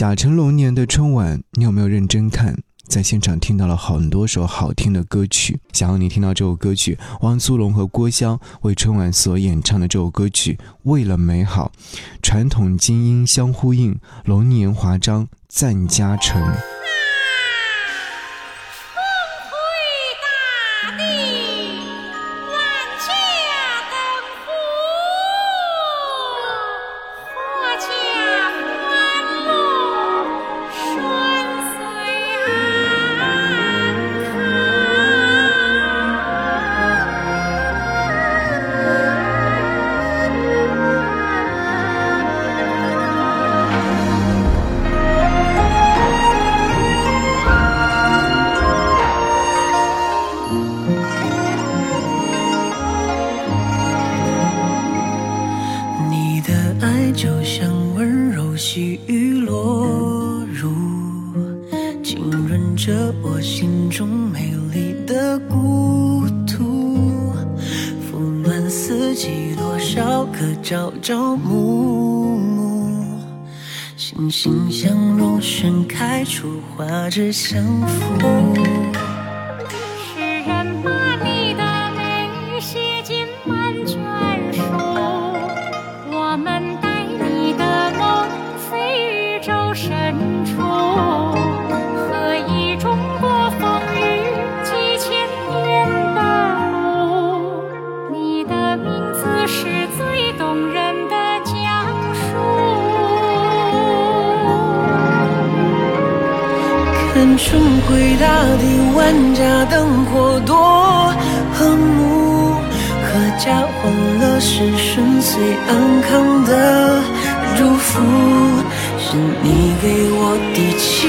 甲辰龙年的春晚，你有没有认真看？在现场听到了很多首好听的歌曲，想要你听到这首歌曲，汪苏泷和郭襄为春晚所演唱的这首歌曲《为了美好》，传统精英相呼应，龙年华章赞家成。的孤独风乱四季多少个朝朝暮暮心心相融盛开出花枝相扶。名字是最动人的讲述。看春回大地，万家灯火多和睦，阖家欢乐是顺遂安康的祝福。是你给我底气，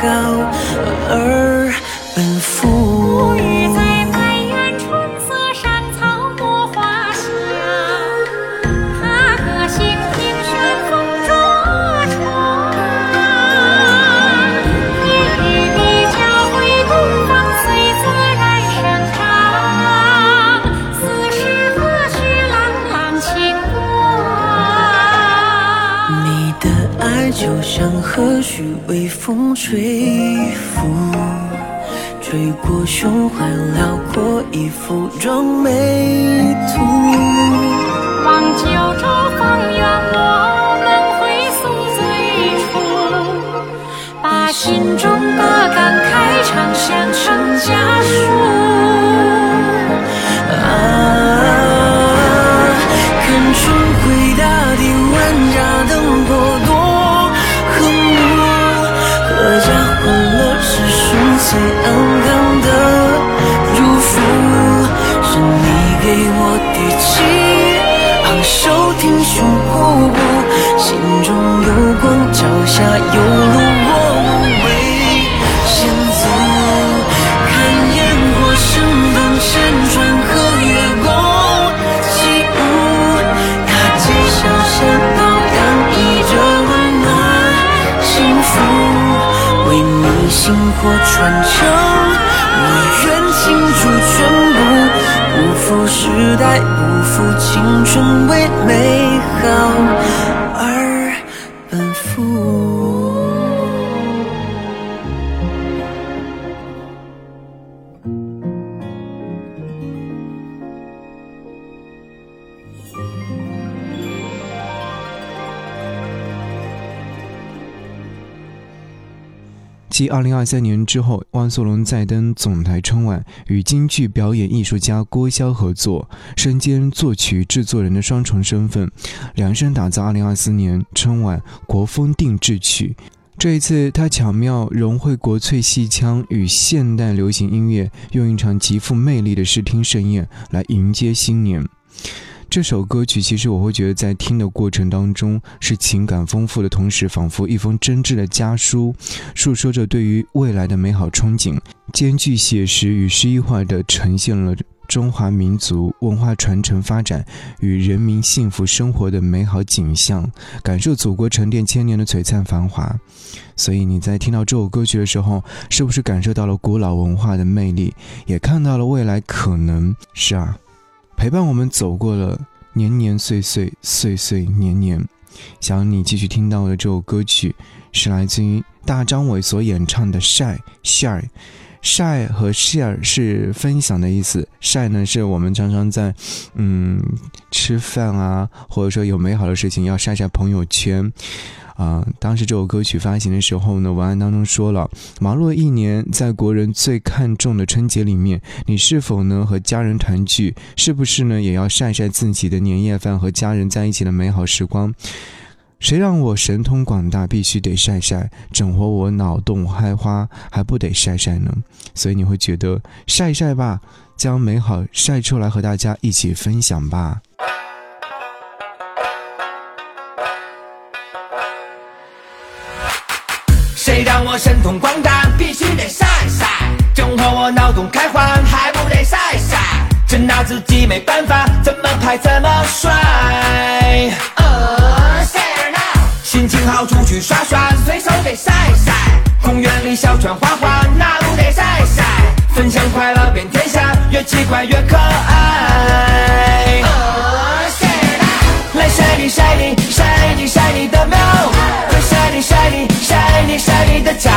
好而奔赴。何须微风吹拂，吹过胸怀辽阔，一幅壮美图。望九州方圆，我们回溯最初，把心中的感慨唱响成家下有路，我无畏险阻。看烟火升腾，山川和月光起舞，大街小巷都洋溢着温暖幸福，为你星火传承，我愿倾注全部，不负。时代不负青春，为美好而。继二零二三年之后，汪苏泷再登总台春晚，与京剧表演艺术家郭襄合作，身兼作曲制作人的双重身份，量身打造二零二四年春晚国风定制曲。这一次，他巧妙融汇国粹戏腔与现代流行音乐，用一场极富魅力的视听盛宴来迎接新年。这首歌曲其实我会觉得，在听的过程当中是情感丰富的同时，仿佛一封真挚的家书，诉说着对于未来的美好憧憬，兼具写实与诗意化的呈现了中华民族文化传承发展与人民幸福生活的美好景象，感受祖国沉淀千年的璀璨繁华。所以你在听到这首歌曲的时候，是不是感受到了古老文化的魅力，也看到了未来可能？是啊。陪伴我们走过了年年岁岁岁岁年年，想你继续听到的这首歌曲是来自于大张伟所演唱的《晒 share》晒和 share 是分享的意思晒呢是我们常常在嗯吃饭啊，或者说有美好的事情要晒晒朋友圈。啊，当时这首歌曲发行的时候呢，文案当中说了，忙碌一年，在国人最看重的春节里面，你是否呢和家人团聚？是不是呢也要晒晒自己的年夜饭和家人在一起的美好时光？谁让我神通广大，必须得晒晒，整活我脑洞开花，还不得晒晒呢？所以你会觉得晒晒吧，将美好晒出来和大家一起分享吧。谁让我神通广大，必须得晒晒；整活我脑洞开花，还不得晒晒？真拿自己没办法，怎么拍怎么帅。心情好出去耍耍，随手给晒晒。公园里小船划划，那路给晒晒？分享快乐遍天下，越奇怪越可爱。来晒你晒你晒你晒你的喵，快晒你晒你晒你晒你的脚，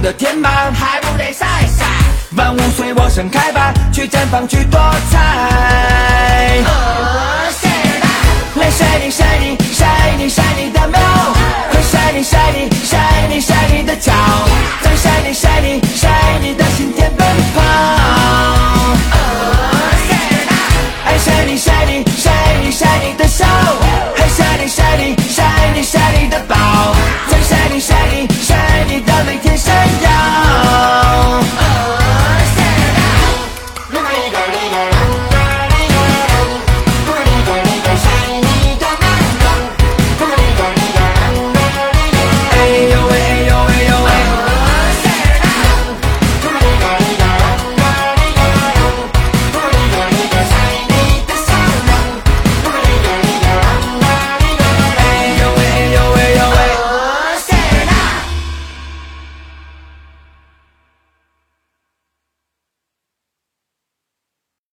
的天满？还不得晒晒？万物随我盛开吧，去绽放，去多彩。Oh shining 的喵，快 shining 你的脚，再 shining 的。